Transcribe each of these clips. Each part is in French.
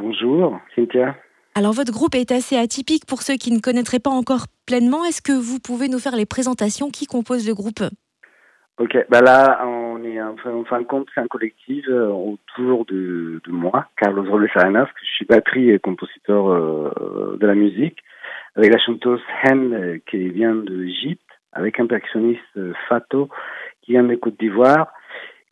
Bonjour, Cynthia. Alors votre groupe est assez atypique pour ceux qui ne connaîtraient pas encore pleinement. Est-ce que vous pouvez nous faire les présentations qui composent le groupe? Ok, bah là, on est en fin de compte, c'est un collectif euh, autour de, de moi, Carlos Robles Arenas, que je suis batterie et compositeur euh, de la musique, avec la chanteuse Hen euh, qui vient de Egypte, avec un percussionniste Fato qui vient de Côte d'Ivoire,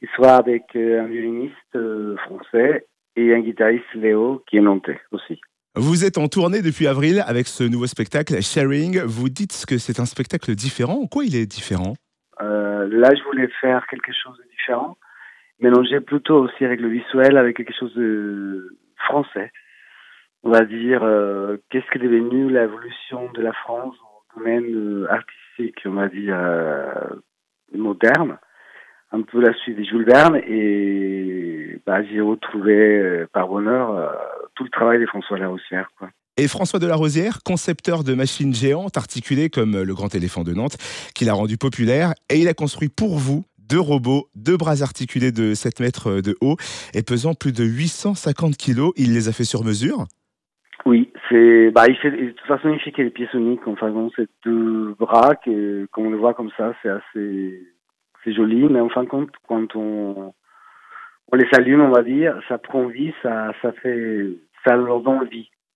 et soit avec un violiniste français et un guitariste Léo qui est nantais aussi. Vous êtes en tournée depuis avril avec ce nouveau spectacle Sharing. Vous dites que c'est un spectacle différent. En quoi il est différent? Euh, Là, je voulais faire quelque chose de différent, mélanger plutôt aussi avec le visuel, avec quelque chose de français. On va dire, euh, qu'est-ce que est devenu l'évolution de la France au domaine euh, artistique, on va dire, moderne un peu la suite de Jules Verne et bah, j'ai retrouvé par bonheur tout le travail de François Larosière. Quoi. Et François de la Rosière, concepteur de machines géantes articulées comme le grand éléphant de Nantes, qu'il a rendu populaire, et il a construit pour vous deux robots, deux bras articulés de 7 mètres de haut et pesant plus de 850 kilos. Il les a fait sur mesure? Oui, c'est, bah, il fait, de toute façon, il fait des pièces uniques. Enfin, bon, c'est deux bras, que, quand on le voit comme ça, c'est assez, c'est joli, mais en fin de compte, quand on, on les allume, on va dire, ça prend vie, ça, ça fait, ça leur donne vie.